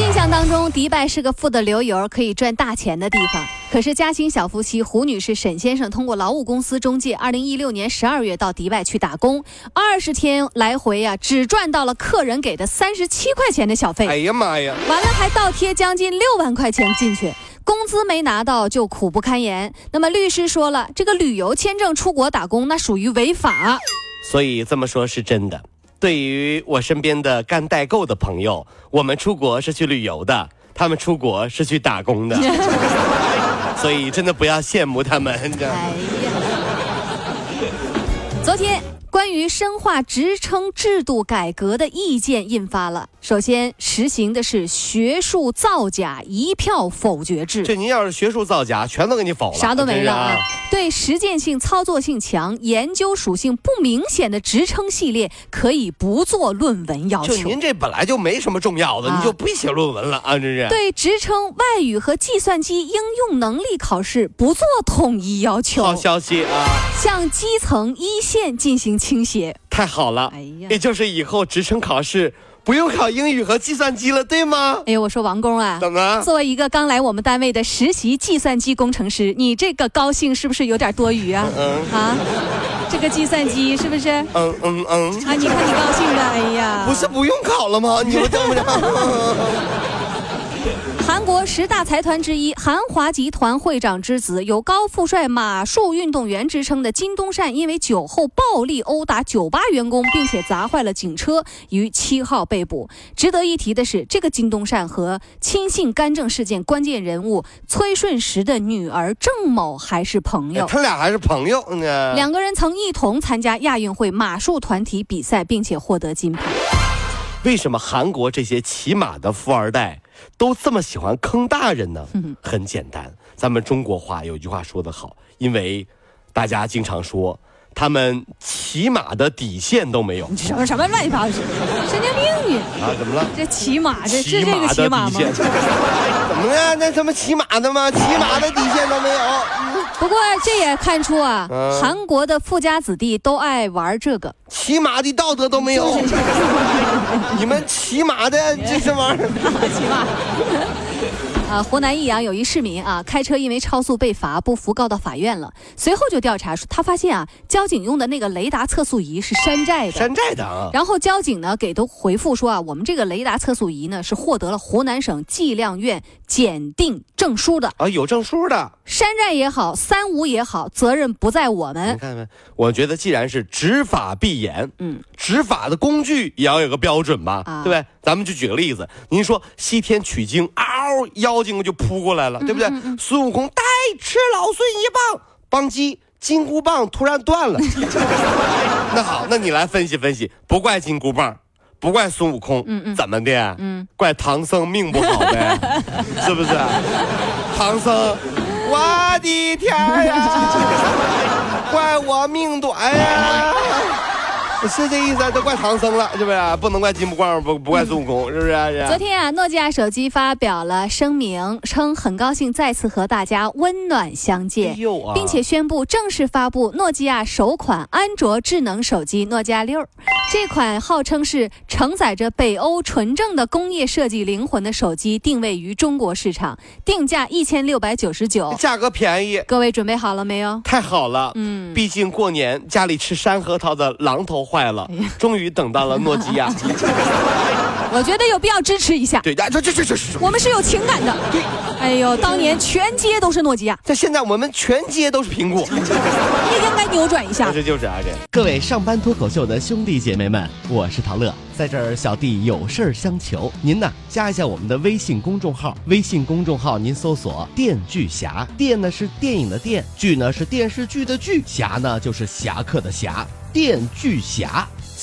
印象当中，迪拜是个富得流油、可以赚大钱的地方。可是嘉兴小夫妻胡女士、沈先生通过劳务公司中介，二零一六年十二月到迪拜去打工，二十天来回呀，只赚到了客人给的三十七块钱的小费。哎呀妈呀！完了还倒贴将近六万块钱进去，工资没拿到就苦不堪言。那么律师说了，这个旅游签证出国打工那属于违法。所以这么说是真的。对于我身边的干代购的朋友，我们出国是去旅游的，他们出国是去打工的。所以真的不要羡慕他们。哎呀，昨天关于深化职称制度改革的意见印发了。首先实行的是学术造假一票否决制。这您要是学术造假，全都给你否了，啥都没了啊！对实践性、操作性强、研究属性不明显的职称系列，可以不做论文要求。就您这本来就没什么重要的，你就不写论文了啊！这是。对职称外语和计算机应用能力考试不做统一要求。好消息啊！向基层一线进行倾斜。太好了！哎呀，也就是以后职称考试。不用考英语和计算机了，对吗？哎呦，我说王工啊，怎么？作为一个刚来我们单位的实习计算机工程师，你这个高兴是不是有点多余啊？嗯啊，这个计算机是不是？嗯嗯嗯。啊，你看你高兴的，哎呀，不是不用考了吗？你们这么着。韩国十大财团之一韩华集团会长之子，有“高富帅马术运动员”之称的金东善，因为酒后暴力殴打酒吧员工，并且砸坏了警车，于七号被捕。值得一提的是，这个金东善和亲信干政事件关键人物崔顺实的女儿郑某还是朋友。他俩还是朋友呢。两个人曾一同参加亚运会马术团体比赛，并且获得金牌。为什么韩国这些骑马的富二代？都这么喜欢坑大人呢？很简单，咱们中国话有句话说得好，因为大家经常说他们骑马的底线都没有。什么什么乱七八糟，神经病你啊？怎么了？这骑马这是这个骑马吗？怎么了？那他妈骑马的吗？骑马的底线都没有。不过这也看出啊，韩国的富家子弟都爱玩这个，骑马的道德都没有。你们骑马的这什么玩意儿？骑马。啊，湖南益阳有一市民啊，开车因为超速被罚，不服告到法院了。随后就调查，他发现啊，交警用的那个雷达测速仪是山寨的。山寨的啊。然后交警呢给都回复说啊，我们这个雷达测速仪呢是获得了湖南省计量院检定证书的啊，有证书的。山寨也好，三无也好，责任不在我们。你看没？我觉得既然是执法必严，嗯，执法的工具也要有个标准吧，对不对？咱们就举个例子，您说西天取经，嗷，妖精就扑过来了，对不对？孙悟空带吃老孙一棒，棒击金箍棒突然断了。那好，那你来分析分析，不怪金箍棒，不怪孙悟空，怎么的？嗯，怪唐僧命不好呗，是不是？唐僧，我的天呀，怪我命短呀。是这意思，都怪唐僧了，是不是？不能怪金箍棒，不不怪孙悟空，是不是？昨天啊，诺基亚手机发表了声明，称很高兴再次和大家温暖相见，并且宣布正式发布诺基亚首款安卓智能手机诺基亚六。这款号称是承载着北欧纯正的工业设计灵魂的手机，定位于中国市场，定价一千六百九十九，价格便宜。各位准备好了没有？太好了，嗯，毕竟过年家里吃山核桃的榔头坏了，终于等到了诺基亚。我觉得有必要支持一下。对，这这这这我们是有情感的。对，哎呦，当年全街都是诺基亚，在现在我们全街都是苹果。也 应该扭转一下。这就是啊，这各位上班脱口秀的兄弟姐妹们，我是陶乐，在这儿小弟有事儿相求，您呢加一下我们的微信公众号，微信公众号您搜索“电锯侠”，电呢是电影的电，剧呢是电视剧的剧，侠呢就是侠客的侠，电锯侠。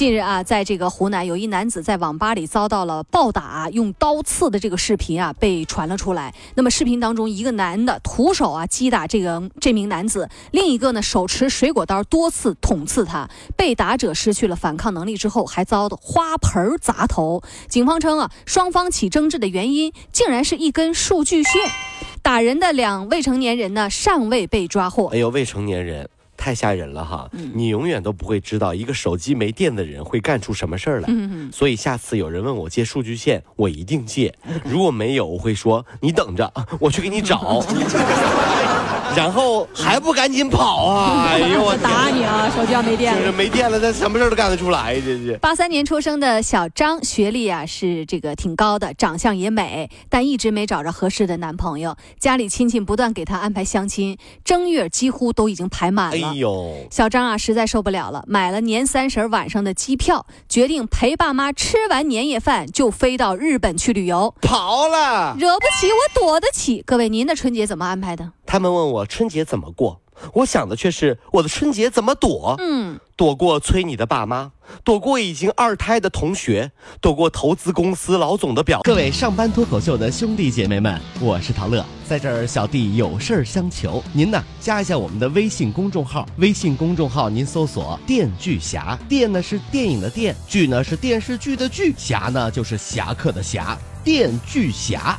近日啊，在这个湖南，有一男子在网吧里遭到了暴打、用刀刺的这个视频啊，被传了出来。那么视频当中，一个男的徒手啊击打这个这名男子，另一个呢手持水果刀多次捅刺他。被打者失去了反抗能力之后，还遭到花盆砸头。警方称啊，双方起争执的原因竟然是一根数据线。打人的两未成年人呢，尚未被抓获。哎呦，未成年人。太吓人了哈！你永远都不会知道一个手机没电的人会干出什么事儿来。所以下次有人问我借数据线，我一定借。如果没有，我会说你等着，我去给你找。然后还不赶紧跑啊！哎呦我打你啊！手机要没电了，没电了，他什么事都干得出来，这是。八三年出生的小张，学历啊是这个挺高的，长相也美，但一直没找着合适的男朋友。家里亲戚不断给他安排相亲，正月几乎都已经排满了。哎呦，小张啊实在受不了了，买了年三十晚上的机票，决定陪爸妈吃完年夜饭就飞到日本去旅游。跑了，惹不起我躲得起。各位，您的春节怎么安排的？他们问我春节怎么过，我想的却是我的春节怎么躲。嗯，躲过催你的爸妈，躲过已经二胎的同学，躲过投资公司老总的表。各位上班脱口秀的兄弟姐妹们，我是陶乐，在这儿小弟有事儿相求，您呢加一下我们的微信公众号，微信公众号您搜索“电锯侠”，电呢是电影的电，剧呢是电视剧的剧，侠呢就是侠客的侠，电锯侠。